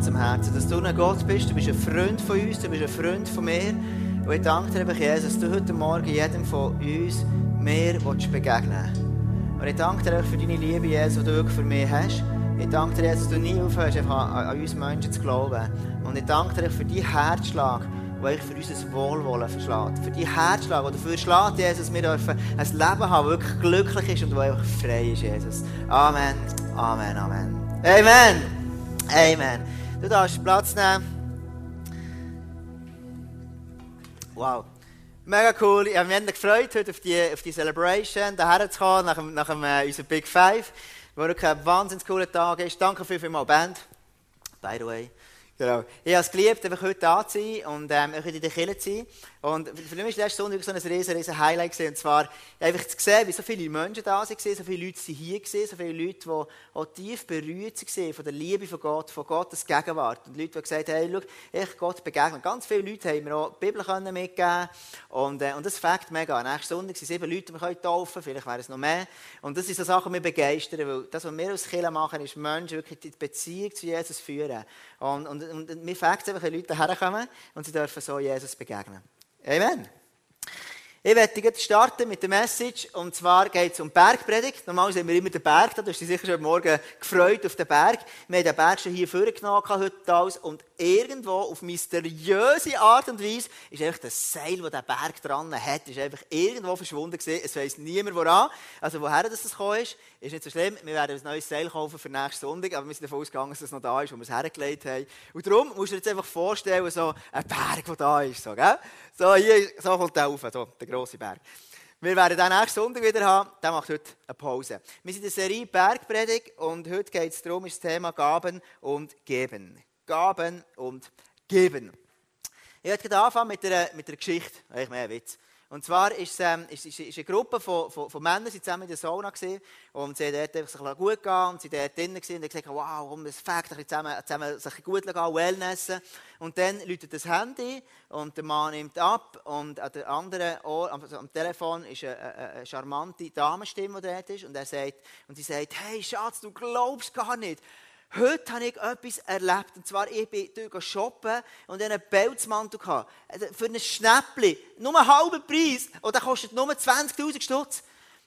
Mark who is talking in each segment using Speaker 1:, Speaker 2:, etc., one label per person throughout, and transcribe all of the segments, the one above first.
Speaker 1: zum Herzen, dass du ein Gott bist, du bist ein Freund von uns, du bist ein Freund von mir. Und ich danke dir, Jesus, dass du heute Morgen jedem von uns mehr begegnen. Und ich danke dir für deine Liebe, Jesus, die du wirklich für mich hast. Ich danke dir, Jesus, dass du nie aufhörst, an, uns Menschen zu glauben. Und ich danke dir für deinen Herzschlag, der für unser Wohlwollen verschlägt. Für deinen Herzschlag, der dafür schlägt, Jesus, wir dürfen ein Leben haben, das wirklich glücklich ist und das einfach frei ist, Jesus. Amen, Amen, Amen. Amen, Amen. Du darfst Platz nehmen. Wow. Mega cool. Ich habe mich gefreut, heute auf die, auf die Celebration daher zu kommen, nach, nach äh, unserem Big Five, wo wirklich ein wahnsinnig cooler Tag ist. Danke viel, viel mal Band. By the way. Genau. Ich habe es geliebt, einfach heute da zu sein und ähm, in der Kirche zu sein. Und für mich war letzte Sonntag so ein riesen, riesen Highlight gewesen. Und zwar einfach zu sehen, wie so viele Menschen da waren, so viele Leute hier gewesen, so viele Leute, die auch tief berührt waren von der Liebe von Gott, von Gottes Gegenwart. Und Leute, die gesagt haben, hey, schau, ich Gott begegnen. Ganz viele Leute haben mir auch die Bibel mitgeben und, äh, und das fängt mega. Nächsten Sonntag sind sieben Leute, die wir taufen vielleicht wären es noch mehr. Und das sind so Sachen, die mich begeistern, weil das, was wir aus Kirche machen, ist Menschen wirklich die Beziehung zu Jesus führen. Und, und, und mir fängt es einfach, wenn Leute herkommen und sie dürfen so Jesus begegnen. Amen. Ich werde starten mit der Message. Und zwar geht es um Bergpredigt. Normal sind wir immer den Berg da. Du hast dich sicher schon Morgen gefreut auf den Berg. Wir haben den Berg schon hier vorgenommen heute alles. Und irgendwo auf mysteriöse Art und Weise ist einfach das Seil, das der Berg dran hat, ist einfach irgendwo verschwunden gewesen. Es weiss niemand woran. Also woher das gekommen ist, ist nicht so schlimm. Wir werden ein neues Seil kaufen für nächsten Sonntag. Aber wir sind davon ausgegangen, dass es noch da ist, wo wir es hergelegt haben. Und darum musst du dir jetzt einfach vorstellen, so ein Berg, der da ist. So, gell? so hier, so kommt der rauf. So, der grosse Berg. Wir werden den nächsten Sonntag wieder haben. Der macht heute eine Pause. Wir sind in der Serie Bergpredigt und heute geht es darum, ist das Thema Gaben und Geben. Gaben und Geben. Ich werde anfangen mit einer, mit einer Geschichte. Eigentlich mehr ein Witz. Und zwar ist es ähm, ist, ist, ist eine Gruppe von, von, von Männern die zusammen in der Sauna gewesen, und sie haben dort einfach sich gut gehen und sie dort drinnen und haben gesagt, wow, komm, das fängt ein zusammen, zusammen sich gut gehen, Wellnessen. Und dann läutet das Handy und der Mann nimmt ab und an der anderen Ohr, also am Telefon ist eine, eine, eine charmante Damenstimme, die dort ist und er sagt, und sie sagt, hey Schatz, du glaubst gar nicht, Heute habe ich etwas erlebt. Und zwar, ich bin durch shoppen und einen Pelzmantel gehabt. Also, für ein Schnäppchen. Nur einen halben Preis. Und der kostet nur 20.000 Stutz.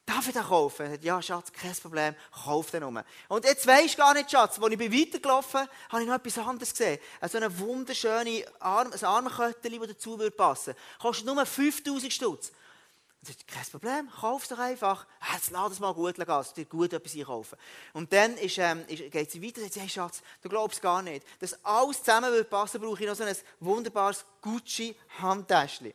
Speaker 1: Darf ich den kaufen? Ja, Schatz, kein Problem. Kauf den nur. Und jetzt weisst du gar nicht, Schatz, als ich weitergelaufen bin, habe ich noch etwas anderes gesehen. So eine wunderschöne Arm, ein Armköttchen, das dazu passen würde. Kostet nur 5.000 Stutz. Sagt, kein Problem, kauf es doch einfach. Jetzt lass es mal gut gehen, dass dir gut etwas einkaufen. Und dann ist, ähm, ist, geht sie weiter und sagt, hey Schatz, du glaubst gar nicht. Dass alles zusammen würde passen, brauche ich noch so ein wunderbares Gucci-Handtäschchen.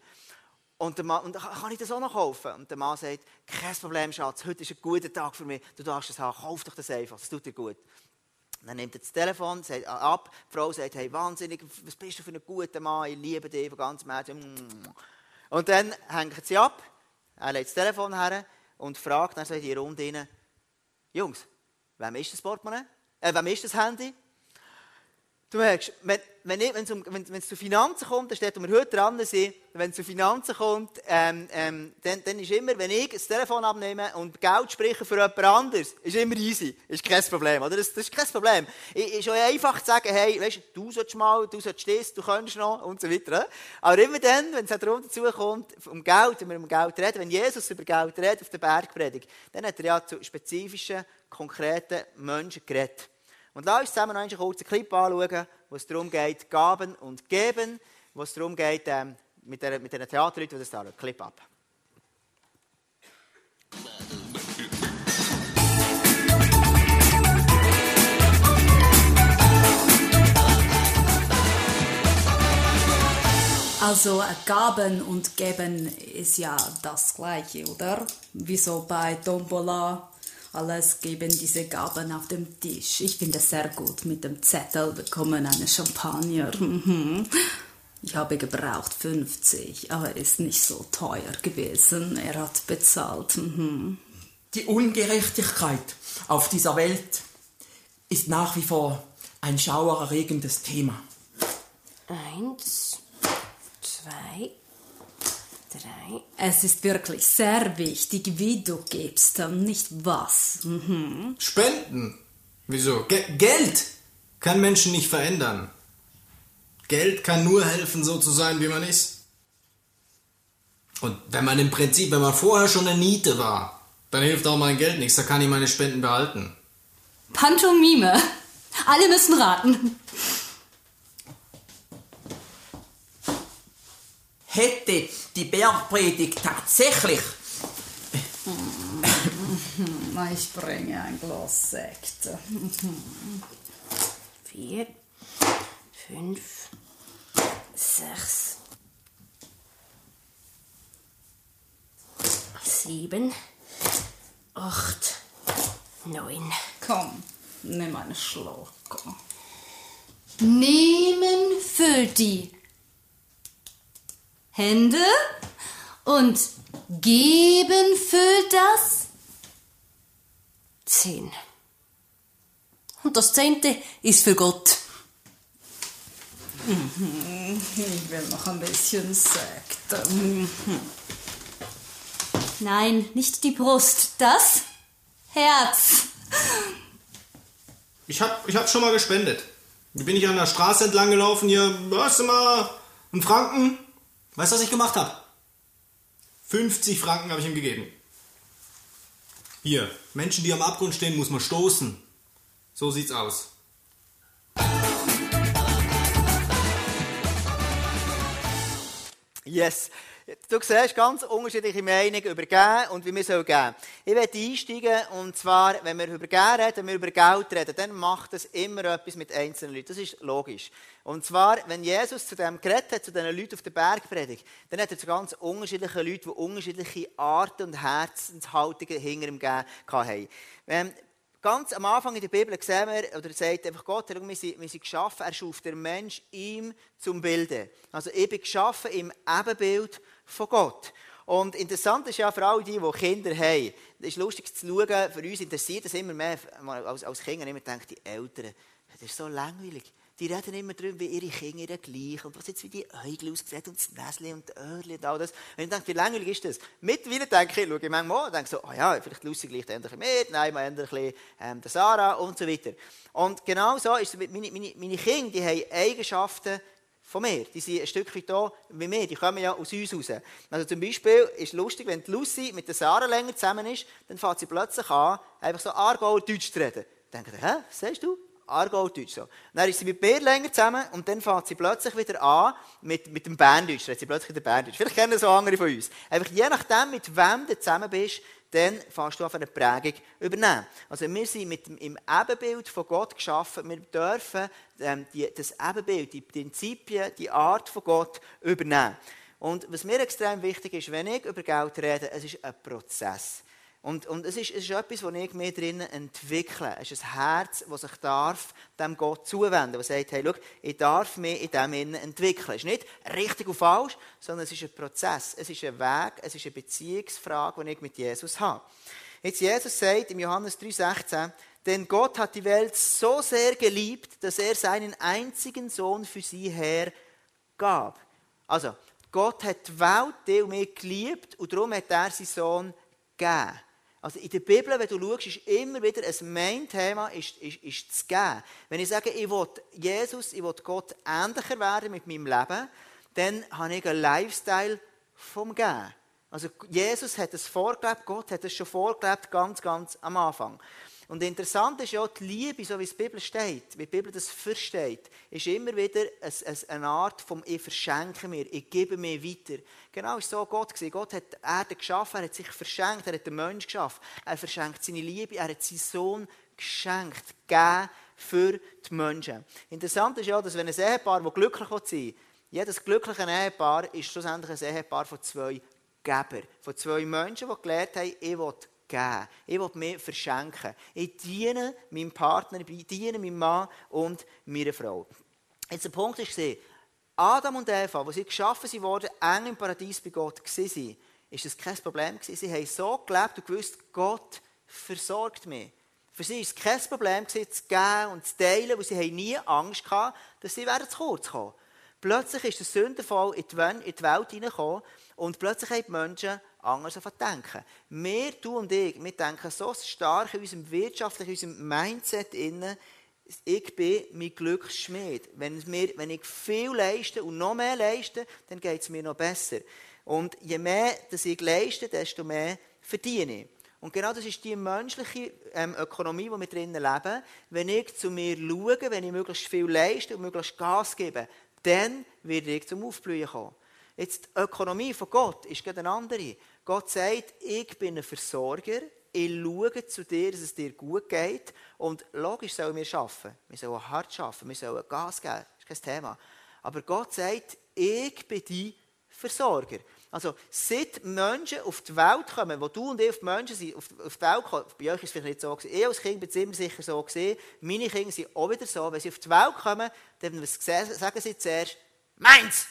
Speaker 1: Und, der Mann, und kann ich das auch noch kaufen? Und der Mann sagt, kein Problem, Schatz, heute ist ein guter Tag für mich, du darfst es haben, kauf doch das einfach, das tut dir gut. Dann nimmt er das Telefon, sagt ab, die Frau sagt, hey, wahnsinnig, was bist du für ein guter Mann, ich liebe dich von ganzem Herzen. Und dann hängt sie ab er legt das Telefon her und fragt dann so in die Runde rein, Jungs, wem ist das Portemonnaie? Äh, wem ist das Handy? Du merkst, wenn, wenn, ich, um, wenn, wenn es zu Finanzen kommt, dann steht, wo wir heute dran sind, wenn es zu Finanzen kommt, ähm, ähm, dann, dann ist immer, wenn ich das Telefon abnehme und Geld spreche für jemand anderes, ist immer easy. Ist kein Problem, oder? Das, das ist kein Problem. Es ist auch einfach zu sagen, hey, weißt, du sollst mal, du sollst das, du kannst noch, und so weiter. Aber immer dann, wenn es darum dazu kommt, um Geld, wenn wir um Geld reden, wenn Jesus über Geld redet auf der Bergpredigt, dann hat er ja zu spezifischen, konkreten Menschen geredet. Und lass uns zusammen noch einen kurzen Clip anschauen, wo es darum geht, Gaben und Geben, wo es darum geht, ähm, mit, der, mit den Theaterleuten, die das da Clip ab.
Speaker 2: Also Gaben und Geben ist ja das gleiche, oder? Wieso bei Tombola alles geben diese Gaben auf dem Tisch. Ich finde es sehr gut. Mit dem Zettel bekommen eine Champagner. Mhm. Ich habe gebraucht 50, aber ist nicht so teuer gewesen. Er hat bezahlt. Mhm.
Speaker 3: Die Ungerechtigkeit auf dieser Welt ist nach wie vor ein schauererregendes Thema.
Speaker 2: Eins, zwei, drei. Es ist wirklich sehr wichtig, wie du gibst, nicht was. Mhm.
Speaker 4: Spenden? Wieso? Ge Geld? kann Menschen nicht verändern. Geld kann nur helfen, so zu sein, wie man ist. Und wenn man im Prinzip, wenn man vorher schon eine Niete war, dann hilft auch mein Geld nichts, da kann ich meine Spenden behalten.
Speaker 2: Pantomime. Alle müssen raten.
Speaker 3: Hätte die Bergpredigt tatsächlich
Speaker 2: Ich bringe ein Glas Sekt.
Speaker 5: Vier, fünf, sechs, sieben, acht, neun.
Speaker 2: Komm, nimm einen Schluck.
Speaker 5: Nehmen für die Hände und geben für das Zehn. Und das Zehnte ist für Gott.
Speaker 2: Ich will noch ein bisschen Sekt.
Speaker 5: Nein, nicht die Brust, das Herz.
Speaker 4: Ich hab, ich hab schon mal gespendet. Bin ich an der Straße entlang gelaufen hier, hast du mal einen Franken? Weißt du, was ich gemacht habe? 50 Franken habe ich ihm gegeben. Hier, Menschen, die am Abgrund stehen, muss man stoßen. So sieht's aus.
Speaker 1: Yes. Du siehst ganz unterschiedliche Meinungen über Geben und wie wir geben sollen. Ich werde einsteigen, und zwar, wenn wir über Geben reden, wenn wir über Geld reden, dann macht es immer etwas mit einzelnen Leuten. Das ist logisch. Und zwar, wenn Jesus zu dem geredet hat, zu diesen Leuten auf der Bergpredigt, dann hat er zu ganz unterschiedlichen Leuten, die unterschiedliche Arten und Herzenshaltungen hinter ihm gegeben haben. Ganz am Anfang in der Bibel sehen wir, oder sagt einfach Gott, wir sind, wir sind geschaffen, er schuf der Mensch ihm zum Bilden. Also ich bin geschaffen im Ebenbild von Gott. Und interessant ist ja für alle die, die Kinder haben, es ist lustig zu schauen, für uns interessiert das immer mehr, als, als Kinder immer denkt, die Eltern, das ist so langweilig. Die reden immer darüber, wie ihre Kinder gleich und was jetzt wie die Äugel aussehen und das Näschen und die Öhrchen und all das. Und ich denke, wie langweilig ist das? Mittlerweile denke ich, schaue ich manchmal und denke so, oh ja, vielleicht Lucy gleich ein bisschen mit, nein, mal ein bisschen ähm, der Sarah und so weiter. Und genau so ist es mit meine, meine, meine Kinder, die haben Eigenschaften, von mir. Die sind ein Stück weit da wie mir. Die kommen ja aus uns raus. Also zum Beispiel ist es lustig, wenn die Lucy mit der Sarah länger zusammen ist, dann fängt sie plötzlich an, einfach so Argauer Deutsch zu reden. Dann denkt hä, siehst du? Aargau-Deutsch. So. Dann ist sie mit Bär länger zusammen und dann fängt sie plötzlich wieder an mit, mit dem Berndeutsch. Dann sie plötzlich wieder Berndeutsch. Vielleicht kennen das auch andere von uns. Einfach je nachdem, mit wem du zusammen bist, dann fängst du auf eine Prägung übernehmen. Also wir sind mit im Ebenbild von Gott geschaffen. Wir dürfen ähm, die, das Ebenbild, die Prinzipien, die Art von Gott übernehmen. Und was mir extrem wichtig ist, wenn ich über Geld rede, es ist ein Prozess. Und, und es, ist, es ist etwas, das ich mir drinnen entwickle. Es ist ein Herz, das sich darf dem Gott zuwenden darf. Das sagt, hey, schau, ich darf mich in dem entwickeln. Es ist nicht richtig und falsch, sondern es ist ein Prozess. Es ist ein Weg, es ist eine Beziehungsfrage, die ich mit Jesus habe. Jetzt Jesus sagt im Johannes 3,16, denn Gott hat die Welt so sehr geliebt, dass er seinen einzigen Sohn für sie hergab. Also, Gott hat die Welt, die und mich geliebt und darum hat er seinen Sohn gegeben. Also in der Bibel, wenn du schaust, ist immer wieder ein Main-Thema, ist, ist, ist zu geben. Wenn ich sage, ich will Jesus, ich will Gott ähnlicher werden mit meinem Leben, dann habe ich einen Lifestyle vom Geben. Also Jesus hat es vorgelebt, Gott hat es schon vorgelebt, ganz, ganz am Anfang. Und interessant ist ja, die Liebe, so wie es der Bibel steht, wie die Bibel das versteht, ist immer wieder eine Art vom Ich verschenke mir, ich gebe mir weiter. Genau so Gott gewesen. Gott hat die Erde geschaffen, er hat sich verschenkt, er hat den Menschen geschaffen. Er verschenkt seine Liebe, er hat seinen Sohn geschenkt, gegeben für die Menschen. Interessant ist ja, dass wenn ein Ehepaar, das glücklich sein will, jedes glückliche Ehepaar ist schlussendlich ein Ehepaar von zwei Geber, von zwei Menschen, die gelernt haben, ich will geben. Ich will mir verschenken. Ich diene meinem Partner, ich diene meinem Mann und meiner Frau. Jetzt der Punkt ist, Adam und Eva, wo sie geschaffen wurden, eng im Paradies bei Gott waren, ist das kein Problem Sie haben so gelebt und gewusst, Gott versorgt mich. Für sie war es kein Problem zu geben und zu teilen, weil sie nie Angst hatten, dass sie zu kurz kommen. Plötzlich ist der Sündenfall in die Welt hineingekommen und plötzlich haben die Menschen anders denken. Wir, du und ich, wir denken so stark in unserem wirtschaftlichen, in unserem Mindset ich bin mein Glücksschmied. Wenn, mir, wenn ich viel leiste und noch mehr leiste, dann geht es mir noch besser. Und je mehr dass ich leiste, desto mehr verdiene ich. Und genau das ist die menschliche ähm, Ökonomie, die wir drinnen leben. Wenn ich zu mir schaue, wenn ich möglichst viel leiste und möglichst Gas gebe, dann werde ich zum Aufblühen kommen. Jetzt die Ökonomie von Gott ist gerade eine andere. Gott sagt, ich bin ein Versorger, ich schaue zu dir, dass es dir gut geht. Und logisch sollen wir arbeiten. Wir sollen hart arbeiten, wir sollen Gas geben. Das ist kein Thema. Aber Gott sagt, ich bin dein Versorger. Also, seit Menschen auf die Welt kommen, wo du und ich auf die Menschen sind, auf, auf die Welt kommen, bei euch ist es vielleicht nicht so ich als Kind bin immer sicher so gesehen, meine Kinder sind auch wieder so, wenn sie auf die Welt kommen, dann sagen sie zuerst, meins,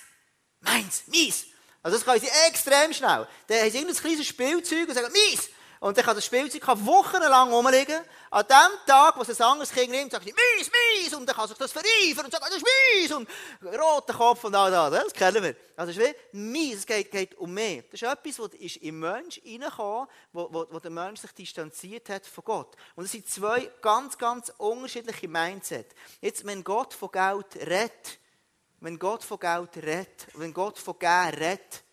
Speaker 1: meins, meins. Also das können sie extrem schnell. Dann haben sie irgendein kleines Spielzeug und sagen, meins. Und dann kann das Spielzeug wochenlang rumliegen. An dem Tag, wo es ein anderes Kind nimmt, sagt sie, mies, mies. Und dann kann sich das vereifern und sagt, das ist mies. Und roter Kopf und all das. Das kennen wir. Also es ist wie mies. Es geht, geht um mehr. Das ist etwas, was ist im Mensch reingekommen, wo, wo, wo der Mensch sich distanziert hat von Gott. Und es sind zwei ganz, ganz unterschiedliche Mindset. Jetzt, wenn Gott von Geld redet, wenn Gott von Geld redet, wenn Gott von Geld redet,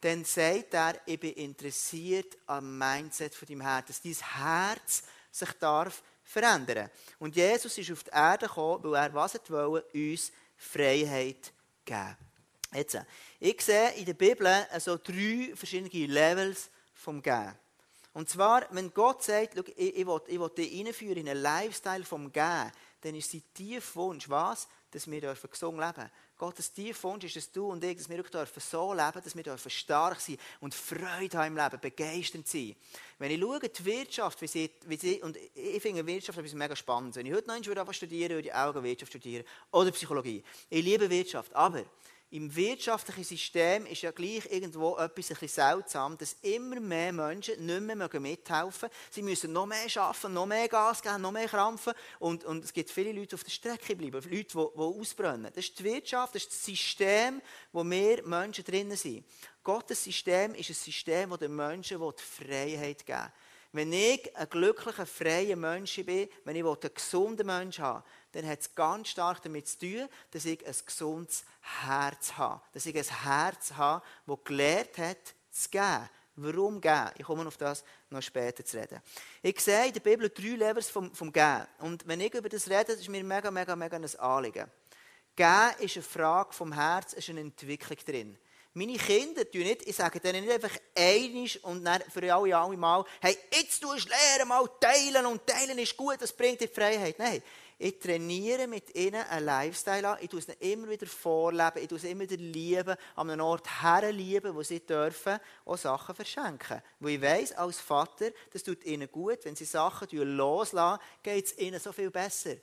Speaker 1: dann sagt er, ich bin interessiert am Mindset von deinem Herz, dass dein Herz sich darf verändern. Und Jesus ist auf die Erde gekommen, weil er was wollte, uns Freiheit geben. Jetzt, ich sehe in der Bibel also drei verschiedene Levels vom Geben. Und zwar, wenn Gott sagt, ich, ich, will, ich will dich reinführen in einen Lifestyle vom Geben, dann ist sein tiefer Wunsch, was? Dass wir gesund leben dürfen. Gottes Tiefwunsch ist, dass du und ich, dass wir dürfen so leben, dass wir stark sein und Freude haben im Leben, begeistert sein. Wenn ich schaue, die Wirtschaft, wie sie, wie sie und ich finde Wirtschaft etwas mega spannend. Wenn ich heute noch einmal studieren würde, würde ich auch Wirtschaft studieren. Oder Psychologie. Ich liebe Wirtschaft, aber im wirtschaftlichen System ist ja gleich irgendwo etwas ein bisschen seltsam, dass immer mehr Menschen nicht mehr mithelfen müssen. Sie müssen noch mehr arbeiten, noch mehr Gas geben, noch mehr krampfen. Und, und es gibt viele Leute, die auf der Strecke bleiben, Leute, die, die ausbrennen. Das ist die Wirtschaft, das ist das System, wo wir Menschen drinnen sind. Gottes System ist ein System, das den Menschen Freiheit geben will. Wenn ich ein glücklicher, freier Mensch bin, wenn ich einen gesunden Mensch habe, dann hat es ganz stark damit zu tun, dass ich ein gesundes Herz habe. Dass ich ein Herz habe, das gelernt hat, zu geben. Warum geben? Ich komme auf das noch später zu reden. Ich sehe in der Bibel drei Levels vom, vom Geben. Und wenn ich über das rede, ist mir mega, mega, mega ein Anliegen. Geben ist eine Frage vom Herz, ist eine Entwicklung drin. Meine Kinder tun nicht, ich sage denen nicht einfach einisch und dann für alle, alle Mal, hey, jetzt tust du lernen, mal teilen und teilen ist gut, das bringt dir Freiheit. Nein, ich trainiere mit ihnen einen Lifestyle an, ich tue es ihnen immer wieder vorleben, ich tue es immer wieder lieben, an einem Ort herlieben, wo sie dürfen auch Sachen verschenken. Wo ich weiss, als Vater, das tut ihnen gut, wenn sie Sachen loslassen, geht es ihnen so viel besser.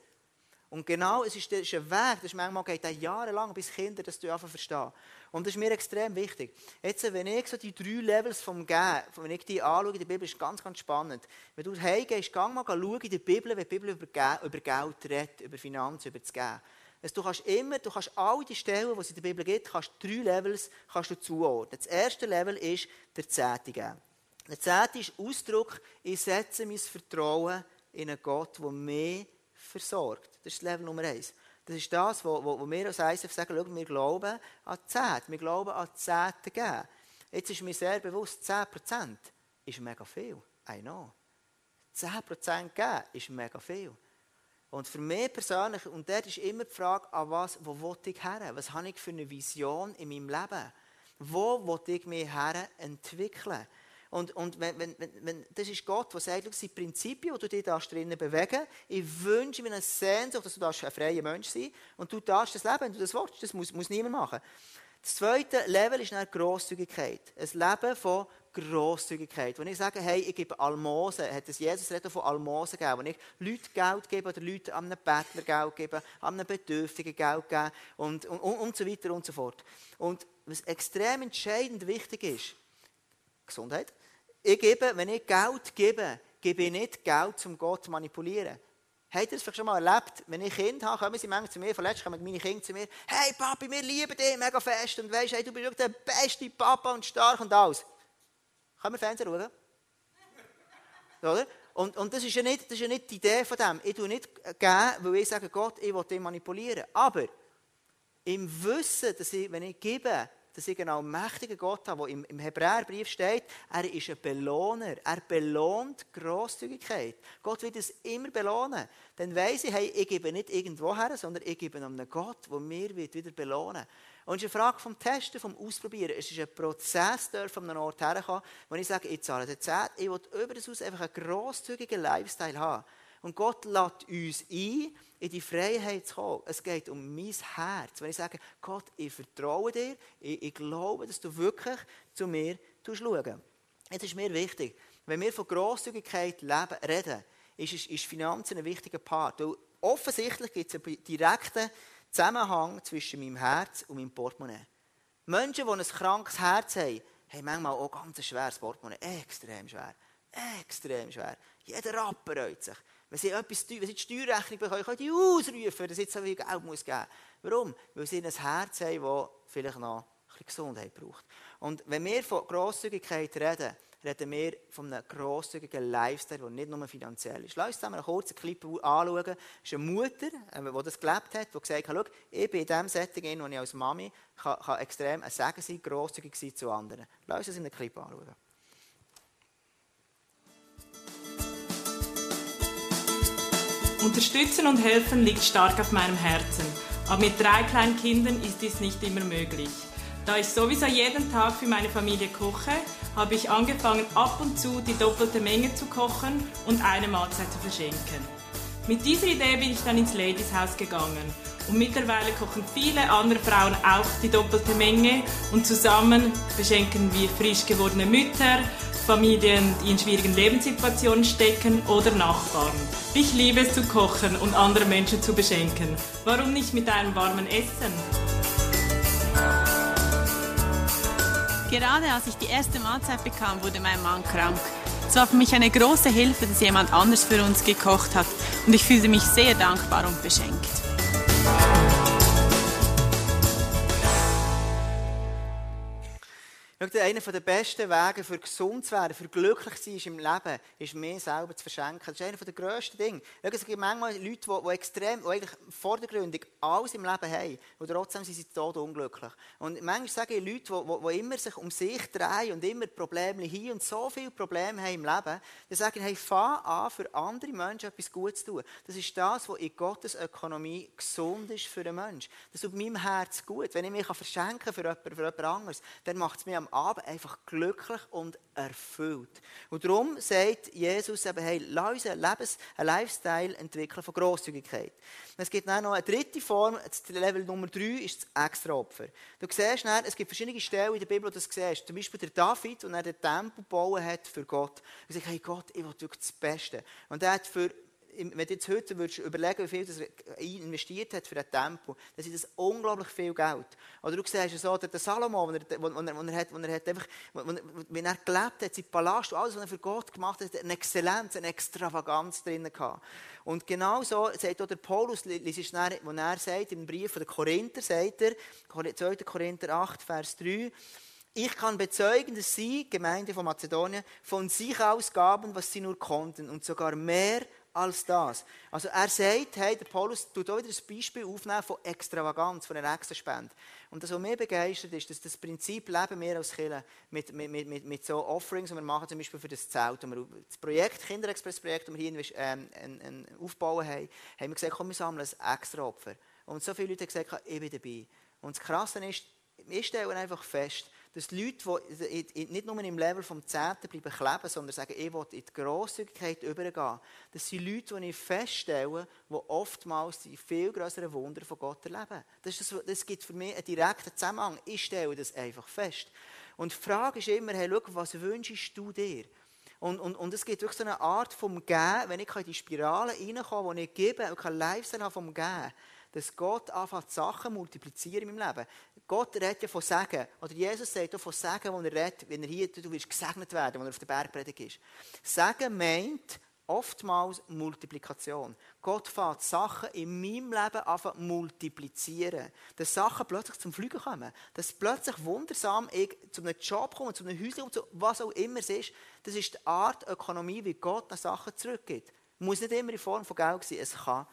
Speaker 1: Und genau, es ist, ein Weg, das ist manchmal geht jahrelang, bis Kinder das verstehen. Und das ist mir extrem wichtig. Jetzt, wenn ich so die drei Levels vom Gehen, wenn ich die anschaue in der Bibel, ist ganz, ganz spannend. Wenn du heimgehst, geh mal schauen in der Bibel, wenn die Bibel über, über Geld redet, über Finanzen, über das Gehen. Also, du kannst immer, du kannst all die Stellen, die es in der Bibel gibt, kannst drei Levels kannst du zuordnen. Das erste Level ist der Zehnte geben. Der Zehnte ist Ausdruck, ich setze mein Vertrauen in einen Gott, der mich versorgt. Das ist Level Nummer eins. Das ist das, wo, wo, wo wir als ISF sagen, schau, wir glauben an die Zehnt. Wir glauben an die Zehnte geben. Jetzt ist mir sehr bewusst, 10% ist mega viel. I know. 10% geben ist mega viel. Und für mich persönlich, und dort ist immer die Frage, an was, wo will ich her? Was habe ich für eine Vision in meinem Leben? Wo will ich mich her entwickeln? Und, und wenn, wenn, wenn, das ist Gott, der sagt, das sind Prinzipien, die du dich drinnen bewegen Ich wünsche mir eine Sehnsucht, dass du ein freier Mensch sein und du darfst das leben, wenn du das willst. Das muss, muss niemand machen. Das zweite Level ist dann Grosszügigkeit. Ein Leben von Grosszügigkeit. Wenn ich sage, hey, ich gebe Almosen, hat es Jesus Reden von Almosen gegeben, wenn ich Leute Geld gebe oder Leute an einen Bettler Geld gebe, an einen Bedürftigen Geld gebe und, und, und so weiter und so fort. Und was extrem entscheidend wichtig ist, Gesundheit, ich gebe, wenn ich Geld gebe, gebe ich nicht Geld, um Gott zu manipulieren. Habt ihr das vielleicht schon mal erlebt? Wenn ich Kinder habe, kommen sie manchmal zu mir, verletzt kommen meine Kinder zu mir, hey Papi, wir lieben dich mega fest und weisst, hey, du bist der beste Papa und stark und alles. Können wir Fernsehen schauen? Oder? Und, und das, ist ja nicht, das ist ja nicht die Idee von dem. Ich tue nicht geben, weil ich sage, Gott, ich will dich manipulieren. Aber im Wissen, dass ich, wenn ich gebe, dass ich einen mächtigen Gott habe, der im, im Hebräerbrief steht, er ist ein Belohner. Er belohnt Grosszügigkeit. Gott wird es immer belohnen. Dann weiss ich, hey, ich gebe nicht irgendwo her, sondern ich gebe einem Gott, der mir wird wieder belohnen Und es ist eine Frage vom Testen, vom Ausprobieren. Es ist ein Prozess, der von einem Ort herkommt, wo ich sage, ich zahle den Zehnt, ich will über das aus einfach einen grosszügigen Lifestyle haben. Und Gott lädt uns ein, in die Freiheit zu kommen. Es geht um mein Herz. Wenn ich sage, Gott, ich vertraue dir, ich, ich glaube, dass du wirklich zu mir schauen Jetzt ist mir wichtig, wenn wir von Grosszügigkeit leben, reden, ist, ist, ist Finanzen ein wichtiger Part. Weil offensichtlich gibt es einen direkten Zusammenhang zwischen meinem Herz und meinem Portemonnaie. Menschen, die ein krankes Herz haben, haben manchmal auch ganz ein schweres Portemonnaie. Extrem schwer. Extrem schwer. Jeder Rapper reut sich. Wenn sie, etwas, wenn sie die Steuerrechnung bekommen, können die ausrufen, dass sie jetzt so viel Geld geben muss Warum? Weil sie ein Herz haben, das vielleicht noch ein bisschen Gesundheit braucht. Und wenn wir von Grosszügigkeit reden, reden wir von einem grosszügigen Lifestyle, der nicht nur finanziell ist. Lass uns zusammen einen kurzen Clip anschauen. Das ist eine Mutter, äh, die das gelebt hat, die gesagt hat, ich bin in dem Setting, wo ich als Mami kann, kann extrem ein Segen sein, grosszügig sein zu anderen. Lass uns das in einem Clip anschauen.
Speaker 6: Unterstützen und helfen liegt stark auf meinem Herzen. Aber mit drei kleinen Kindern ist dies nicht immer möglich. Da ich sowieso jeden Tag für meine Familie koche, habe ich angefangen, ab und zu die doppelte Menge zu kochen und eine Mahlzeit zu verschenken. Mit dieser Idee bin ich dann ins Ladies House gegangen. Und mittlerweile kochen viele andere Frauen auch die doppelte Menge und zusammen verschenken wir frisch gewordene Mütter, Familien, die in schwierigen Lebenssituationen stecken oder Nachbarn. Ich liebe es zu kochen und andere Menschen zu beschenken. Warum nicht mit einem warmen Essen?
Speaker 7: Gerade als ich die erste Mahlzeit bekam, wurde mein Mann krank. Es war für mich eine große Hilfe, dass jemand anders für uns gekocht hat und ich fühlte mich sehr dankbar und beschenkt.
Speaker 1: Schau, einer der besten Wege für gesund zu werden, für glücklich zu sein im Leben, ist mir selber zu verschenken. Das ist einer der grössten Dinge. Schau, es gibt manchmal Leute, die, die extrem, die eigentlich vordergründig alles im Leben haben, und trotzdem sind sie tot unglücklich. Und manchmal sage Leute, die, die, immer sich um sich drehen und immer Probleme haben und so viele Probleme haben im Leben, die sagen, hey, fang an, für andere Menschen etwas Gutes zu tun. Das ist das, was in Gottes Ökonomie gesund ist für einen Menschen. Das tut meinem Herz gut. Wenn ich mich verschenken kann für jemanden, für jemand anderes, dann macht es mir Abend einfach glücklich und erfüllt. Und darum sagt Jesus eben, hey, lass uns Lebens-, einen Lifestyle entwickeln von Grosszügigkeit. Es gibt dann noch eine dritte Form, Level Nummer drei ist das Extraopfer. Du siehst dann, es gibt verschiedene Stellen in der Bibel, wo du das siehst. Zum Beispiel der David, und er den Tempel bauen hat für Gott. Er sagt, hey Gott, ich will wirklich das Beste. Und er hat für wenn du jetzt heute würdest überlegen, wie viel er investiert hat für ein Tempo, dann ist das unglaublich viel Geld. Oder du siehst so, der Salomo, wenn er, einfach, wenn er gelebt hat, sein Palast, alles, was er für Gott gemacht hat, eine Exzellenz, eine Extravaganz drin gehabt. Und genau so sagt auch der Paulus, wo er sagt, im Brief der Korinther, sagt er, 2. Korinther 8, Vers 3, ich kann bezeugen, dass sie, Gemeinde von Mazedonien, von sich aus gaben, was sie nur konnten und sogar mehr als das. Also er sagt, hey, der Paulus tut auch wieder ein Beispiel aufnehmen von Extravaganz, von einer Extraspende. Und das, was mich begeistert, ist, dass das Prinzip leben wir als Kirche mit, mit, mit, mit, so Offerings, die wir machen, zum Beispiel für das Zelt. Das Projekt, Kinderexpress-Projekt, das wir hier ähm, ein, ein aufbauen haben, haben wir gesagt, komm, wir sammeln ein extra Opfer. Und so viele Leute haben gesagt, ich bin dabei. Und das Krasse ist, wir stellen einfach fest, dass die Leute, die nicht nur im Level vom Zehnten bleiben kleben, sondern sagen, ich will in die Grosszügigkeit übergehen, das sind Leute, die ich feststelle, die oftmals die viel größeren Wunder von Gott erleben. Das, das, das gibt für mich einen direkten Zusammenhang. Ich stelle das einfach fest. Und die Frage ist immer, hey, schau, was wünschst du dir? Und, und, und es gibt wirklich so eine Art vom Gehen, wenn ich in die Spirale reinkomme, die ich gebe und kein Lifestyle vom Gehen, dass Gott anfängt, Sachen multiplizieren in meinem Leben. Gott redet ja von Segen. Oder Jesus sagt auch von Segen, wo er redet, wenn er hier, du wirst gesegnet werden, wenn er auf der Bergpredigt ist. Segen meint, oftmals Multiplikation. Gott fährt Sachen in meinem Leben an zu multiplizieren. Dass Sachen plötzlich zum Fliegen kommen. Dass plötzlich wundersam ich zu einem Job komme, zu einem Häuschen, zu was auch immer es ist. Das ist die Art Ökonomie, wie Gott nach Sachen zurückgibt. Muss nicht immer in Form von Geld sein, es kann.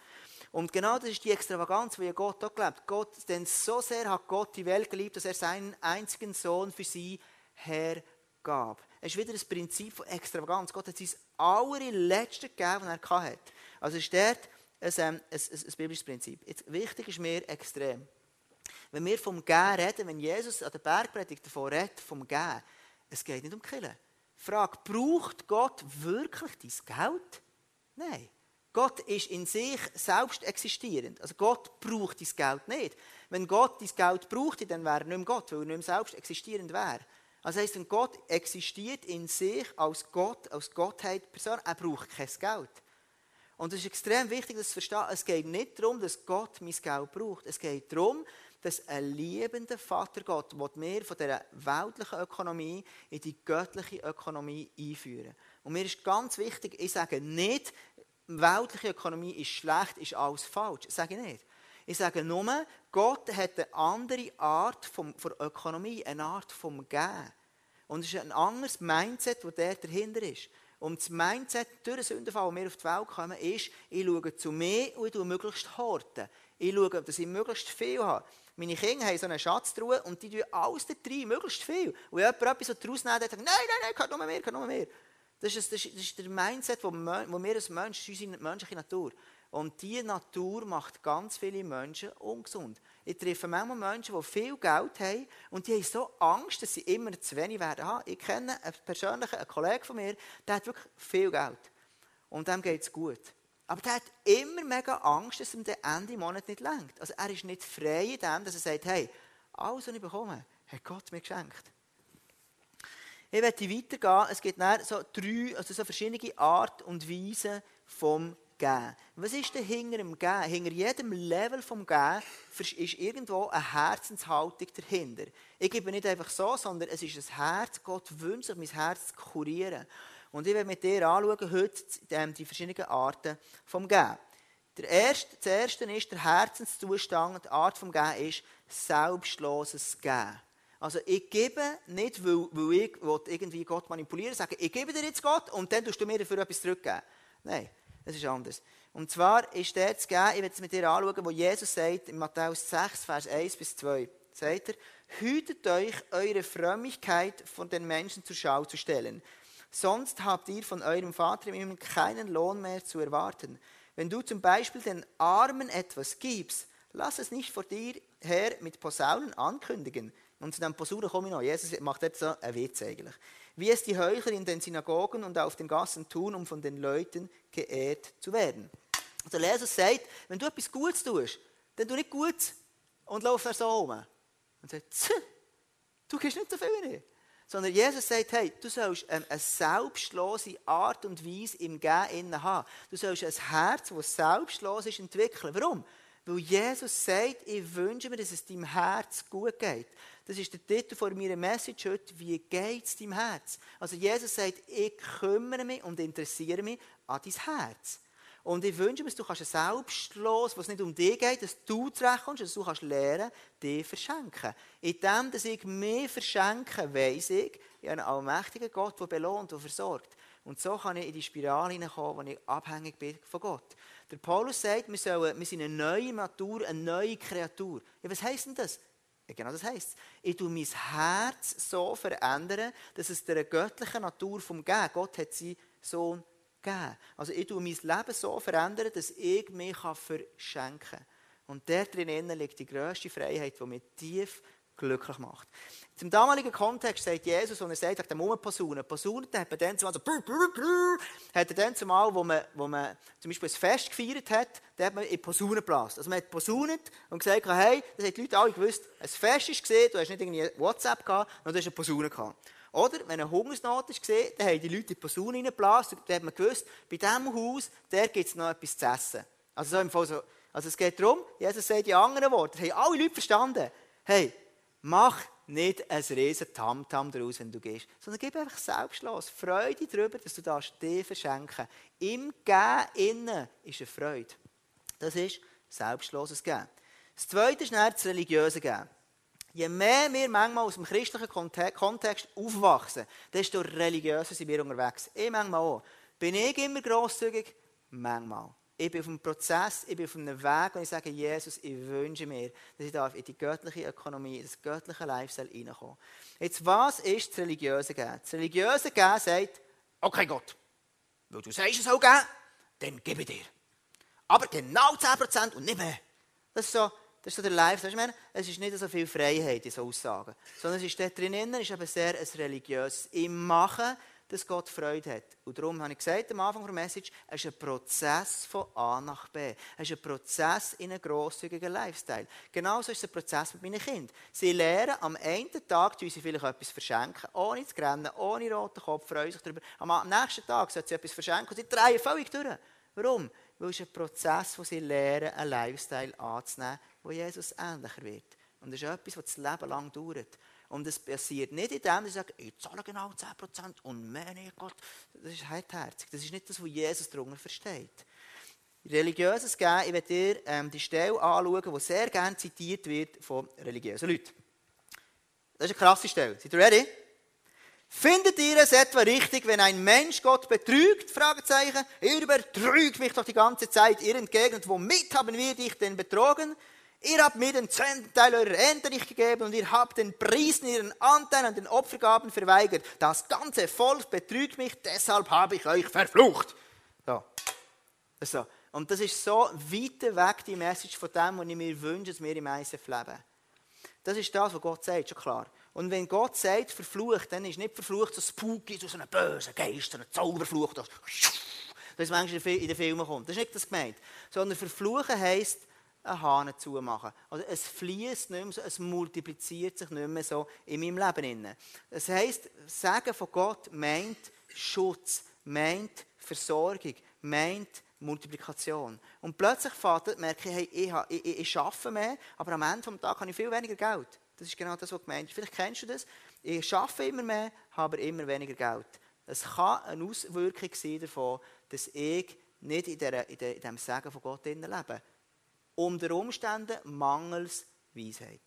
Speaker 1: Und genau das ist die Extravaganz, wie Gott auch gelebt Gott, denn so sehr hat Gott die Welt geliebt, dass er seinen einzigen Sohn für sie hergab. Es ist wieder das Prinzip von Extravaganz. Gott hat sein allerletzte gegeben, was er hatte. Also ist dort ein, ähm, ein, ein, ein biblisches Prinzip. Jetzt, wichtig ist mir extrem. Wenn wir vom Gehen reden, wenn Jesus an der Bergpredigt davon redet, vom Gehen, es geht nicht um Killen. Frage, braucht Gott wirklich dein Geld? Nein. Gott ist in sich selbst existierend. Also Gott braucht dein Geld nicht. Wenn Gott dein Geld brauchte, dann wäre er nicht mehr Gott, weil er nicht mehr selbst existierend wäre. Also heisst, Gott existiert in sich als Gott, als Gottheit Person, er braucht kein Geld. Und es ist extrem wichtig, dass du verstehst, es geht nicht darum, dass Gott mein Geld braucht. Es geht darum, dass ein liebender Vater Gott mir von dieser weltlichen Ökonomie in die göttliche Ökonomie einführen. Und mir ist ganz wichtig, ich sage nicht, weltliche Ökonomie ist schlecht, ist alles falsch. Das sage ich nicht. Ich sage nur, Gott hat eine andere Art von, von Ökonomie, eine Art vom Gehen. Und es ist ein anderes Mindset, das der dahinter ist. Und das Mindset durch den Sündenfall, wo wir auf die Welt kommen, ist, ich schaue zu mir und ich schaue möglichst horten. Ich schaue, dass ich möglichst viel habe. Meine Kinder haben so eine Schatztruhe und die tun alles da drin, möglichst viel. Und wenn jemand etwas daraus nimmt, sagt, nein, nein, nein, kann nur mehr, kann nur mehr. Das ist, das ist, der Mindset, wo wir, als Menschen, unsere menschliche Natur. Und diese Natur macht ganz viele Menschen ungesund. Ich treffe manchmal Menschen, die viel Geld haben und die haben so Angst, dass sie immer zu wenig werden haben. Ich kenne einen persönlichen einen Kollegen von mir, der hat wirklich viel Geld. Und dem geht es gut. Aber der hat immer mega Angst, dass ihm den Ende Monat nicht lenkt. Also er ist nicht frei in dem, dass er sagt, hey, alles, was ich bekomme, hat Gott mir geschenkt. Ich werde weitergehen. Es gibt so drei, also so verschiedene Art und Weisen vom Geben. Was ist denn hinter dem Geben? Hinter jedem Level vom Geben ist irgendwo eine Herzenshaltung dahinter. Ich gebe nicht einfach so, sondern es ist ein Herz. Gott wünscht sich, mein Herz zu kurieren. Und ich werde mit dir anschauen, heute ähm, die verschiedenen Arten vom Geben. Der erste, das erste ist der Herzenszustand, die Art vom Geben ist selbstloses Geben. Also ich gebe nicht, weil, weil ich irgendwie Gott manipulieren sage, ich gebe dir jetzt Gott und dann tust du mir dafür etwas zurückgeben. Nein, das ist anders. Und zwar ist der zu geben, ich werde es mit dir anschauen, wo Jesus sagt, in Matthäus 6, Vers 1 bis 2, sagt er, hütet euch, eure Frömmigkeit von den Menschen zur Schau zu stellen. Sonst habt ihr von eurem Vater im Himmel keinen Lohn mehr zu erwarten. Wenn du zum Beispiel den Armen etwas gibst, lass es nicht vor dir her mit Posaunen ankündigen, und zu dem Posaunen komme ich noch. Jesus macht jetzt so einen Witz eigentlich. Wie es die Heuchler in den Synagogen und auf den Gassen tun, um von den Leuten geehrt zu werden. Also Jesus sagt, wenn du etwas Gutes tust, dann tu nicht gut und lauf da so rum. Und sagt, du gehst nicht so viel rein. Sondern Jesus sagt, hey, du sollst eine selbstlose Art und Weise im Gehen haben. Du sollst ein Herz, das selbstlos ist, entwickeln. Warum? Weil Jesus sagt, ich wünsche mir, dass es deinem Herz gut geht. Das ist der Titel von meiner Message heute. Wie geht es deinem Herz? Also Jesus sagt, ich kümmere mich und interessiere mich an dein Herz. Und ich wünsche mir, dass du kannst selbstlos, was nicht um dich geht, dass du zurechtkommst, dass du kannst lernen, dich verschenken. In dem, dass ich mich verschenke, weiss ich, ich habe einen allmächtigen Gott, der belohnt, der versorgt. Und so kann ich in die Spirale hineinkommen, wo ich abhängig bin von Gott. Der Paulus sagt, wir, sollen, wir sind eine neue Natur, eine neue Kreatur. Ja, was heisst denn das? Genau das heisst Ich tue mein Herz so verändern, dass es der göttlichen Natur vom Geben, Gott hat seinen Sohn gegeben. Also ich tue mein Leben so verändern, dass ich mich verschenken kann. Und der drin liegt die grösste Freiheit, die mich tief glücklich macht. Zum damaligen Kontext sagt Jesus, und er sagt, wegen dem Umposaunen. Posaunen hat man dann zumal so, hat er dann zumal, wo man, wo man zum Beispiel ein Fest gefeiert hat, da hat man in Posaunen geblasen. Also man hat posaunet und gesagt, hey, das haben die Leute alle gewusst, ein Fest ist gesehen, du hast nicht irgendwie WhatsApp gehabt, und du hast eine Posaune gehabt. Oder, wenn eine Hungersnot ist gesehen, dann haben die Leute die Posaune reingeblasen, und dann hat man gewusst, bei diesem Haus, der gibt es noch etwas zu essen. Also so im Fall so, also es geht darum, Jesus sagt die anderen Worte, das haben alle Leute verstanden. Hey, mach nicht ein riesen Tamtam daraus, wenn du gehst, sondern gib einfach Selbstlos. Freude darüber, dass du das dir verschenken Im Gehen innen ist eine Freude. Das ist selbstloses Gehen. Das Zweite ist das religiöse Gehen. Je mehr wir manchmal aus dem christlichen Kontext aufwachsen, desto religiöser sind wir unterwegs. Ich manchmal auch. Bin ich immer grosszügig? Manchmal. Ich bin auf einem Prozess, ich bin auf einem Weg und ich sage, Jesus, ich wünsche mir, dass ich in die göttliche Ökonomie, in das göttliche Lifestyle reinkomme. Jetzt, was ist das religiöse Gehen? Das religiöse Gehen sagt, okay Gott, weil du sagst, es soll geben, dann gebe ich dir. Aber genau 10% und nicht mehr. Das ist so, das ist so der Lifestyle. Ich es ist nicht so viel Freiheit in so Aussagen, sondern es ist dort drinnen, ist eben sehr ein religiöses im Machen, dass Gott Freude hat. Und darum habe ich gesagt am Anfang der Message, es ist ein Prozess von A nach B. Es ist ein Prozess in einem grosszügigen Lifestyle. Genauso ist es ein Prozess mit meinen Kindern. Sie lernen, am einen Tag sie vielleicht etwas verschenken, ohne zu rennen, ohne roten Kopf, freuen sich darüber. Am nächsten Tag sollen sie etwas verschenken und sie drehen völlig durch. Warum? Weil es ist ein Prozess, wo sie lernen, einen Lifestyle anzunehmen, wo Jesus ähnlicher wird. Und das ist etwas, was das Leben lang dauert. Und es passiert nicht in dem, dass ich sage, ich zahle genau 10% und nicht, Gott. Das ist halbherzig. Das ist nicht das, was Jesus darunter versteht. Religiöses Gehen, ich werde dir ähm, die Stelle anschauen, die sehr gerne zitiert wird von religiösen Leuten. Das ist eine krasse Stelle. Seid ihr ready? Findet ihr es etwa richtig, wenn ein Mensch Gott betrügt? Fragezeichen. Ihr betrügt mich doch die ganze Zeit. Ihr entgegnet, womit haben wir dich denn betrogen? Ihr habt mir den zehnten Teil eurer Ernte nicht gegeben und ihr habt den Priester ihren Anteil an den Opfergaben verweigert. Das ganze Volk betrügt mich, deshalb habe ich euch verflucht. So. so. Und das ist so weit weg, die Message von dem, was ich mir wünsche, dass wir im ISF leben. Das ist das, was Gott sagt, schon klar. Und wenn Gott sagt, verflucht, dann ist nicht verflucht so spooky, so ein böser Geist, ein Zauberfluch, das, das manchmal in den Filmen kommt. Das ist nicht das gemeint. Sondern verfluchen heisst, einen Hahn zumachen. Also es fließt nicht mehr so, es multipliziert sich nicht mehr so in meinem Leben. Das heisst, Sagen von Gott meint Schutz, meint Versorgung, meint Multiplikation. Und plötzlich merke ich, hey, ich, ich, ich, ich arbeite mehr, aber am Ende des Tages habe ich viel weniger Geld. Das ist genau das, was gemeint ist. Vielleicht kennst du das. Ich arbeite immer mehr, habe aber immer weniger Geld. Es kann eine Auswirkung sein davon, dass ich nicht in, der, in, der, in dem Segen von Gott lebe unter Umständen mangels Weisheit.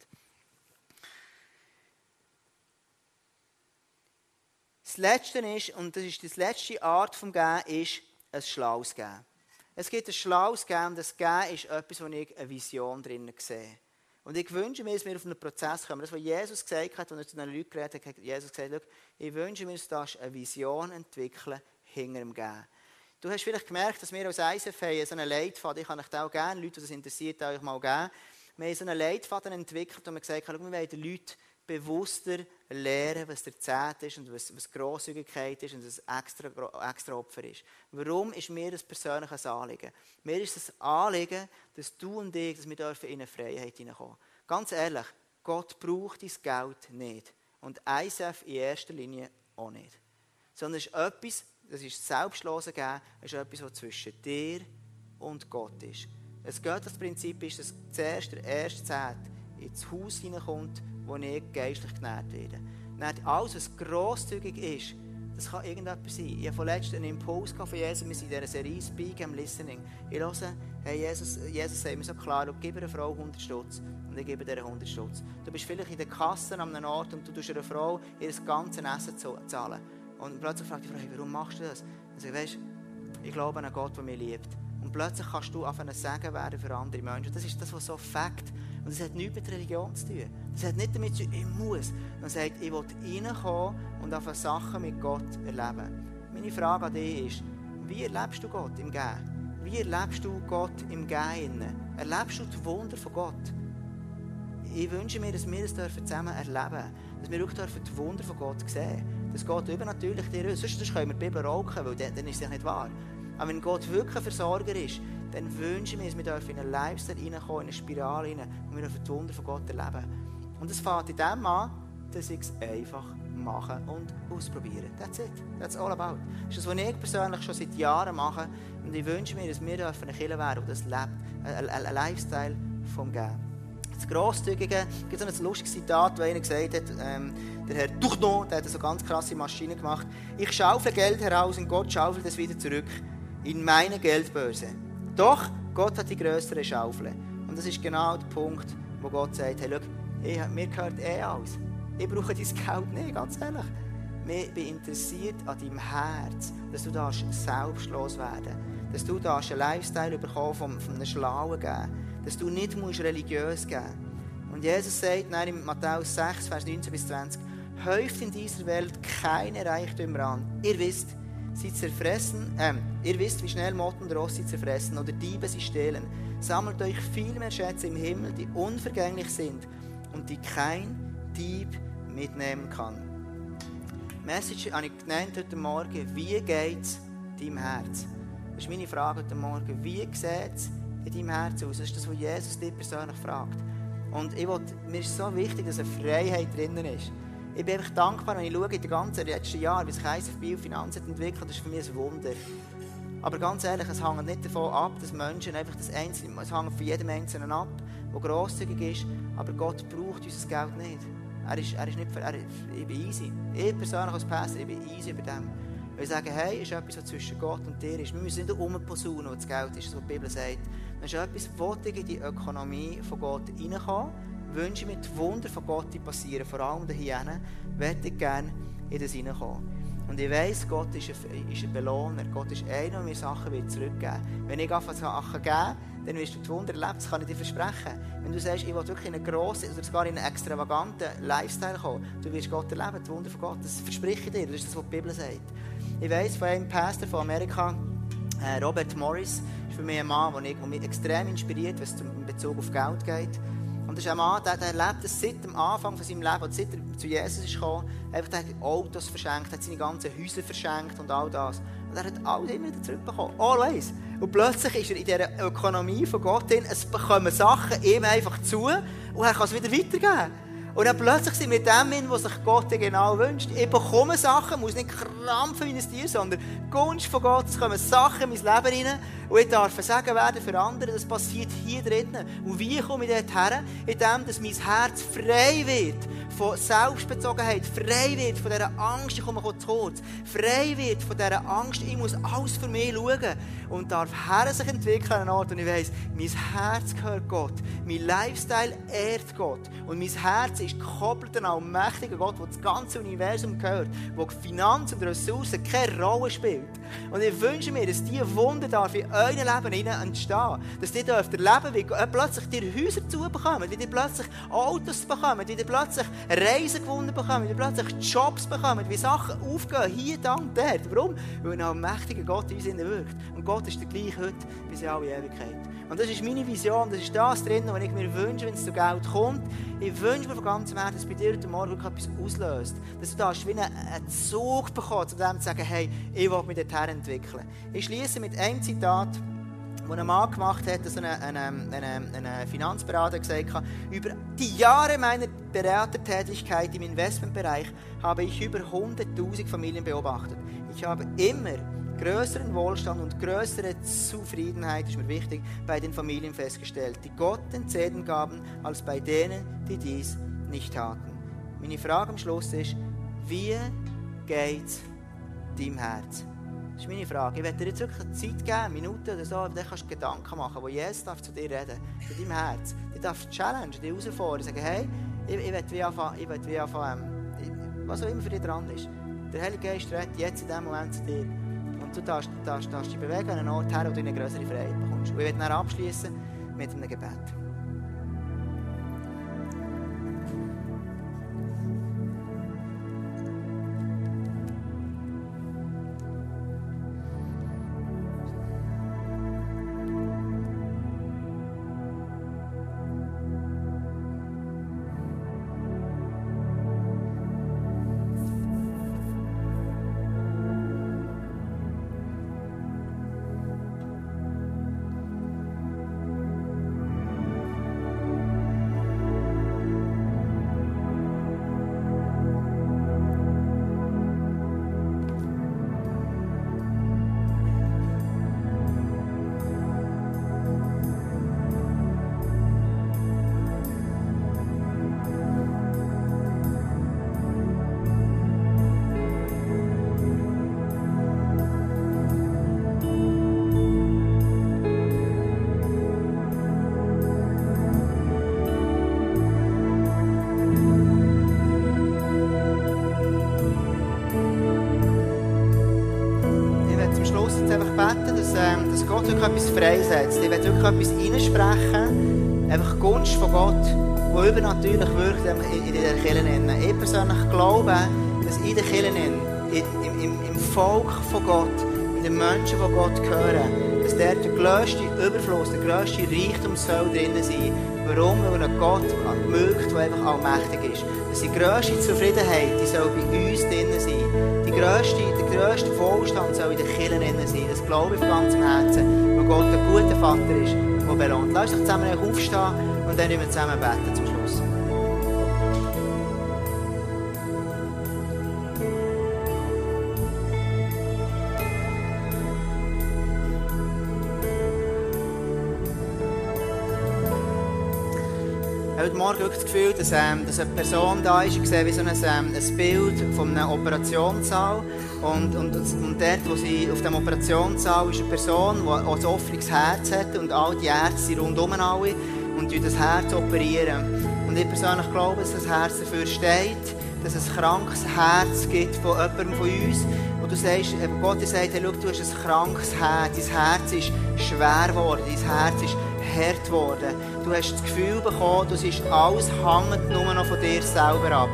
Speaker 1: Das Letzte ist, und das ist die letzte Art vom Gehen, ist ein schlaues Gehen. Es gibt ein schlaues Gehen und das Gehen ist etwas, wo ich eine Vision drin sehe. Und ich wünsche mir, dass wir auf einen Prozess kommen. Das, was Jesus gesagt hat, als er zu den Leuten geredet hat, hat Jesus gesagt, ich wünsche mir, dass du eine Vision entwickeln hinter dem Gehen. Du hast vielleicht gemerkt, dass wir als ISF so einen Leitfaden, ich kann euch auch gerne, Leute, die das interessiert, euch mal geben. Wir haben so einen Leitfaden entwickelt und wir gesagt haben, wir wollen den Leuten bewusster lernen, was der Zehnt ist und was, was Grosszügigkeit ist und was extra, extra Opfer ist. Warum ist mir das persönliches Anliegen? Mir ist es Anliegen, dass du und ich, dass wir dürfen in eine Freiheit hineinkommen. Ganz ehrlich, Gott braucht dein Geld nicht. Und ISF in erster Linie auch nicht. Sondern es ist etwas, das ist selbstlose Geben, ist etwas, was zwischen dir und Gott ist. Es geht das Prinzip ist, dass zuerst der erste Zehnt ins Haus hineinkommt, wo ich geistlich genährt werde. Nicht alles, was grosszügig ist, das kann irgendetwas sein. Ich habe vorletzt einen Impuls von Jesus, wir sind in dieser Serie Speak am Listening. Ich höre, hey, Jesus, Jesus sagt mir so klar, du gib einer Frau 100 Stutz und ich gebe dir 100 Stutz. Du bist vielleicht in der Kasse an einem Ort und du tust einer Frau ihr ganzes Essen zahlen. Und plötzlich fragt die Frau, hey, warum machst du das? Und ich weißt, ich glaube an einen Gott, der mich liebt. Und plötzlich kannst du auf einen Segen werden für andere Menschen. Das ist das, was so Fakt. Und das hat nichts mit Religion zu tun. Das hat nicht damit zu tun, ich muss. Man sagt, ich will reinkommen und auf Sachen mit Gott erleben. Meine Frage an dich ist, wie erlebst du Gott im Gehen? Wie erlebst du Gott im Gehen? Erlebst du die Wunder von Gott? Ich wünsche mir, dass wir das zusammen erleben dürfen. Dass wir auch die Wunder von Gott sehen dürfen. Das geht übernatürlich dir aus. Sonst können wir die Bibel rauchen, weil dann, dann ist es nicht wahr. Aber wenn Gott wirklich ein Versorger ist, dann wünschen wir uns, wir dürfen in einen Lifestyle reinkommen, in eine Spirale rein, und wir dürfen die Wunder von Gott erleben. Und es fängt in dem an, dass ich es einfach mache und ausprobiere. That's it. That's all about. Das ist das, was ich persönlich schon seit Jahren mache. Und ich wünsche mir, dass wir eine Kirche werden, die das lebt. Ein, ein, ein Lifestyle vom Geben. Das Grosszügige, es gibt so ein lustiges Zitat, wo einer gesagt hat, ähm, der Herr Duchno, der hat so ganz krasse Maschine gemacht. Ich schaufle Geld heraus und Gott schaufelt es wieder zurück in meine Geldbörse. Doch Gott hat die größere Schaufel. Und das ist genau der Punkt, wo Gott sagt, hey, schau, mir gehört eh alles. Ich brauche dein Geld nicht, ganz ehrlich. Ich bin interessiert an deinem Herz, dass du darfst selbstlos werden Dass du darfst einen Lifestyle bekommen von, von einem Schlauen geben. Dass du nicht musst religiös geben Und Jesus sagt in Matthäus 6, Vers 19 bis 20, häuft in dieser Welt keine Reichtümer an. Ihr wisst, sie zerfressen, äh, ihr wisst, wie schnell Motten und Ross sie zerfressen oder Diebe sie stehlen. Sammelt euch viel mehr Schätze im Himmel, die unvergänglich sind und die kein Dieb mitnehmen kann. Message habe ich genannt heute Morgen, wie geht es deinem Herz? Das ist meine Frage heute Morgen. Wie sieht es in deinem Herz aus? Das ist das, was Jesus dich persönlich fragt. Und ich will, mir ist so wichtig, dass eine Freiheit drinnen ist. Ich bin einfach dankbar, wenn ich schaue, in den ganzen letzten Jahren, wie sich ISF Bio Finanzen entwickelt, das ist für mich ein Wunder. Aber ganz ehrlich, es hängt nicht davon ab, dass Menschen einfach das Einzelne, es hängt von jedem Einzelnen ab, der grosszügig ist, aber Gott braucht unser Geld nicht. Er ist, er ist nicht, er, ich bin easy. Ich persönlich als Pastor, ich bin easy über dem. Weil ich sage, hey, ist etwas, was zwischen Gott und dir ist. Wir müssen nicht umposaunen, was das Geld ist, was die Bibel sagt. Wenn ist etwas, wo in die Ökonomie von Gott reinkommen, wünsche mir die Wunder von Gott, passieren, vor allem hier werde ich gerne in das reinkommen. Und ich weiss, Gott ist ein, ist ein Belohner. Gott ist einer, der mir Sachen zurückgeben. Wenn ich anfange Sachen geben dann wirst du die Wunder erleben, das kann ich dir versprechen. Wenn du sagst, ich will wirklich in einen grossen oder sogar in einen extravaganten Lifestyle kommen, du wirst Gott erleben, die Wunder von Gott, das verspreche ich dir, das ist das, was die Bibel sagt. Ich weiss von einem Pastor von Amerika, äh, Robert Morris, ist für mich ein Mann, der mich extrem inspiriert, was in Bezug auf Geld geht. Und das lebt das seit dem Anfang von seinem Leben, seit er zu Jesus ist gekommen, einfach hat Autos verschenkt, hat seine ganzen Häuser verschenkt und all das. Und er hat alles immer wieder zurückbekommen. Und plötzlich ist er in dieser Ökonomie von Gott drin, es bekommen Sachen ihm einfach zu und er kann es wieder weitergeben. Und dann plötzlich sind wir dem hin, was sich Gott genau wünscht. Ich bekomme Sachen, muss nicht krampfen wie ein Tier, sondern Gunst von Gott, es kommen Sachen in mein Leben rein und ich darf sagen werden für andere, das passiert hier drinnen. Und wie komme ich dort her? Indem, dass mein Herz frei wird von Selbstbezogenheit, frei wird von dieser Angst, ich komme zu kurz, frei wird von dieser Angst, ich muss alles für mich schauen und darf Herr sich entwickeln an einem Ort und ich weiss, mein Herz gehört Gott, mein Lifestyle ehrt Gott und mein Herz ist gekoppelt an allmächtigen Gott, der das ganze Universum gehört, wo Finanz und Ressourcen keine Rolle spielt. Und ich wünsche mir, dass diese Wunder darf in eurem Leben entstehen. Dass ihr dürft erleben, wie plötzlich dir Häuser zubekommen, wie ihr plötzlich Autos bekommen, wie ihr plötzlich Reisen gewonnen bekommen, wie ihr plötzlich Jobs bekommen, wie Sachen aufgehen, hier, da und dort. Warum? Weil ein allmächtiger Gott in uns wirkt. Und Gott ist der gleiche heute bis in alle Ewigkeit. Und das ist meine Vision, das ist das drin, was ich mir wünsche, wenn es zu Geld kommt. Ich wünsche mir von ganzem Herzen, dass bei dir heute Morgen etwas auslöst. Dass du da wie einen Zug bekommst, um dem zu sagen, hey, ich will mich dorthin entwickeln. Ich schließe mit einem Zitat, wo ein Mann gemacht hat, dass eine Finanzberater gesagt hat, über die Jahre meiner Beratertätigkeit im Investmentbereich habe ich über 100.000 Familien beobachtet. Ich habe immer größeren Wohlstand und größere Zufriedenheit, ist mir wichtig, bei den Familien festgestellt, die Gott den Zählen gaben, als bei denen, die dies nicht taten. Meine Frage am Schluss ist, wie geht deinem Herz? Das ist meine Frage. Ich werde dir jetzt wirklich Zeit geben, Minuten oder so, dann kannst du Gedanken machen, wo Jesus darf zu dir reden, zu deinem Herz. Ich darf challenge, dich herausfordern, sagen, hey, ich, ich will wie anfangen, ich will wie anfangen, ähm, was auch immer für dich dran ist. Der Heilige Geist redet jetzt in diesem Moment zu dir. Du darfst, darfst, darfst dich bewegen an einen Ort her, wo du eine größere Freiheit bekommst. Und ich werde dann abschließen mit einem Gebet. Gott wirklich etwas freisetzt. Ich will wirklich etwas reinsprechen. Einfach Gunst von Gott, die übernatürlich wirkt in, der Kirche. Ich persönlich glaube, dass in der Kirche, im, im, im Volk von Gott, in den Menschen, die Gott gehören, dass der, der grösste Überfluss, der grösste Reichtum soll drin sein. Warum? Weil Gott mögt, der einfach allmächtig ist. Dass die grösste Zufriedenheit, die soll bei uns drin sein. Die grösste, der grösste Wohlstand soll in den Kirchen drin sein. Das glaube ich von ganzem Herzen. Weil Gott ein guter Vater ist, der belohnt. Lass uns zusammen aufstehen und dann wir zusammen beten Morgen wirklich das Gefühl, dass, ähm, dass eine Person da ist. Ich sehe wie so ein, ähm, ein Bild von einem Operationssaal. Und, und, und dort, wo sie auf dem Operationssaal ist eine Person, die ein offenes Herz hat und all die Ärzte sind rundum alle und das Herz operieren. Und ich persönlich glaube, dass das Herz dafür steht, dass es ein krankes Herz gibt von jemandem von uns. Und du sagst, Gott sagt, hey, du hast ein krankes Herz, dein Herz ist schwer geworden, dein Herz ist hart geworden. Du hast das Gefühl bekommen, du siehst alles hängt nur noch von dir selber ab.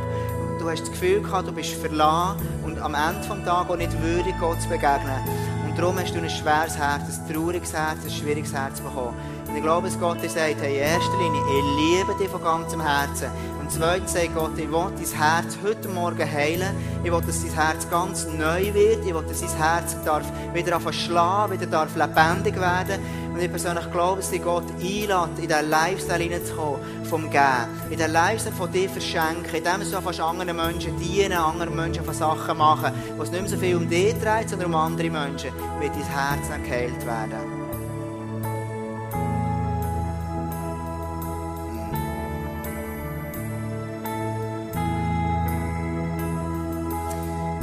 Speaker 1: Du hast das Gefühl gehabt, du bist verlassen und am Ende des Tages auch nicht würdig, Gott zu begegnen. Und darum hast du ein schweres Herz, ein trauriges Herz, ein schwieriges Herz bekommen. Und ich glaube, dass Gott dir sagt, hey, in erster Linie, ich liebe dich von ganzem Herzen. Und zweitens sagt Gott, ich will dein Herz heute Morgen heilen. Ich will, dass dein Herz ganz neu wird. Ich will, dass dein Herz darf wieder anfangen schlagen, wieder darf lebendig werden. Und ich persönlich glaube, dass dich Gott einlädt, in diesen Lifestyle hineinzukommen, vom Geben. In den Lifestyle von dir verschenken, indem du fast anderen Menschen dienen, anderen Menschen von Sachen machen, wo es nicht mehr so viel um dich dreht, sondern um andere Menschen, wird dein Herz dann geheilt werden.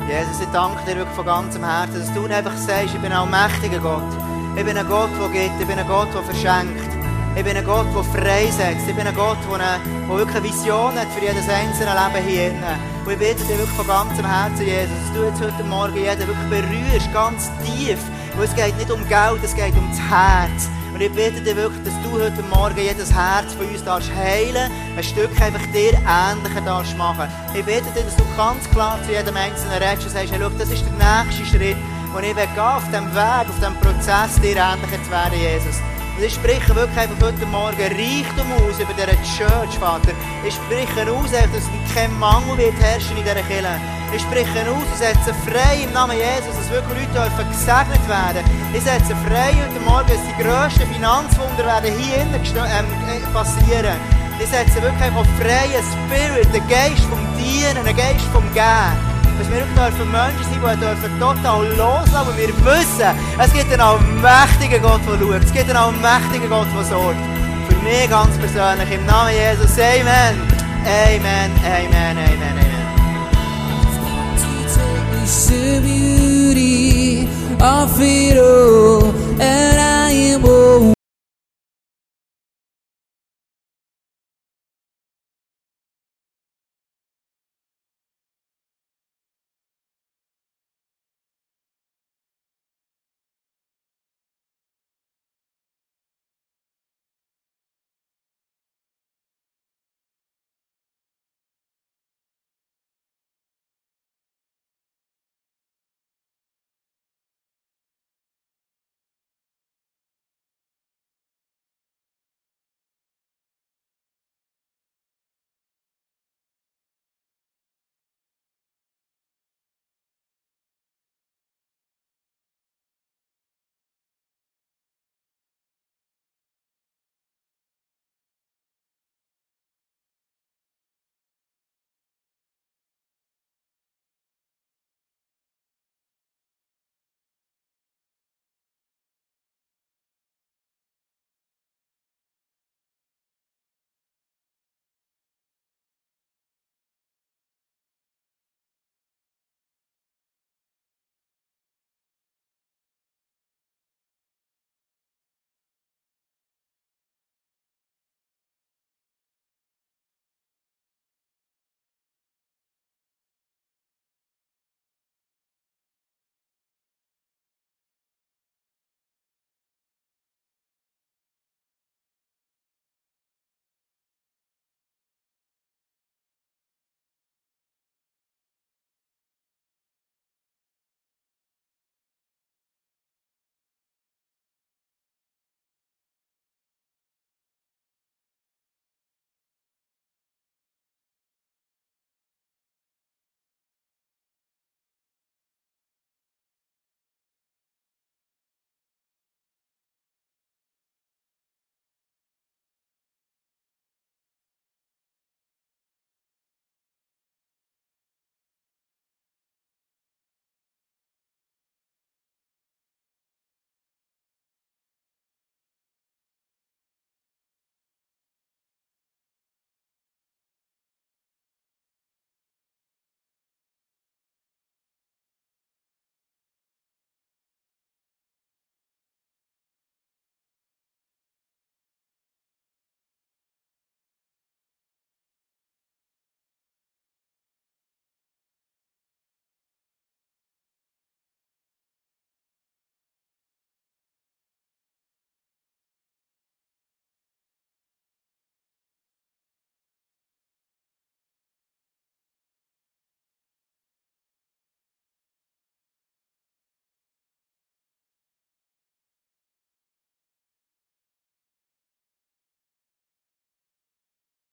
Speaker 1: Jesus, ich danke dir wirklich von ganzem Herzen, dass du einfach sagst, ich bin allmächtiger Gott. Ich bin ein Gott, der gibt, ich bin ein Gott, der verschenkt. Ich bin ein Gott, der freisetzt. Ich bin ein Gott, der, eine, der wirklich eine Vision hat für jedes einzelne Leben hier drin. Und ich bitte dich wirklich von ganzem Herzen, Jesus, dass du jetzt heute Morgen jeden wirklich berührst, ganz tief. Weil es geht nicht um Geld, es geht um das Herz. Und ich bitte dich wirklich, dass du heute Morgen jedes Herz von uns darfst heilen, ein Stück einfach dir ähnlicher darfst machen. Ich bitte dich, dass du ganz klar zu jedem Einzelnen redest und sagst, hey, schau, das ist der nächste Schritt, den ich will auf diesem Weg, auf diesem Prozess, dir ähnlicher zu werden, Jesus. Und ich spreche wirklich einfach heute Morgen Reichtum aus über diese Church, Vater. Ich spreche aus, dass kein Mangel wird herrschen in dieser Kirche. Ich spreche aus, ich setze frei im Namen Jesus, dass wirklich Leute gesegnet werden. Ich setze frei heute Morgen, dass die grössten Finanzwunder werden hier innen ähm, passieren. Ich setze wirklich einfach frei, ein Spirit, einen Geist vom Dienen, einen Geist vom Gehen. Dass wir dürfen Menschen sein, die dürfen total loslassen, weil wir wissen, es gibt einen allmächtigen Gott, der schaut. Es gibt einen allmächtigen Gott, der sorgt. Für mich ganz persönlich, im Namen Jesus, Amen. Amen, Amen, Amen, Amen.
Speaker 8: the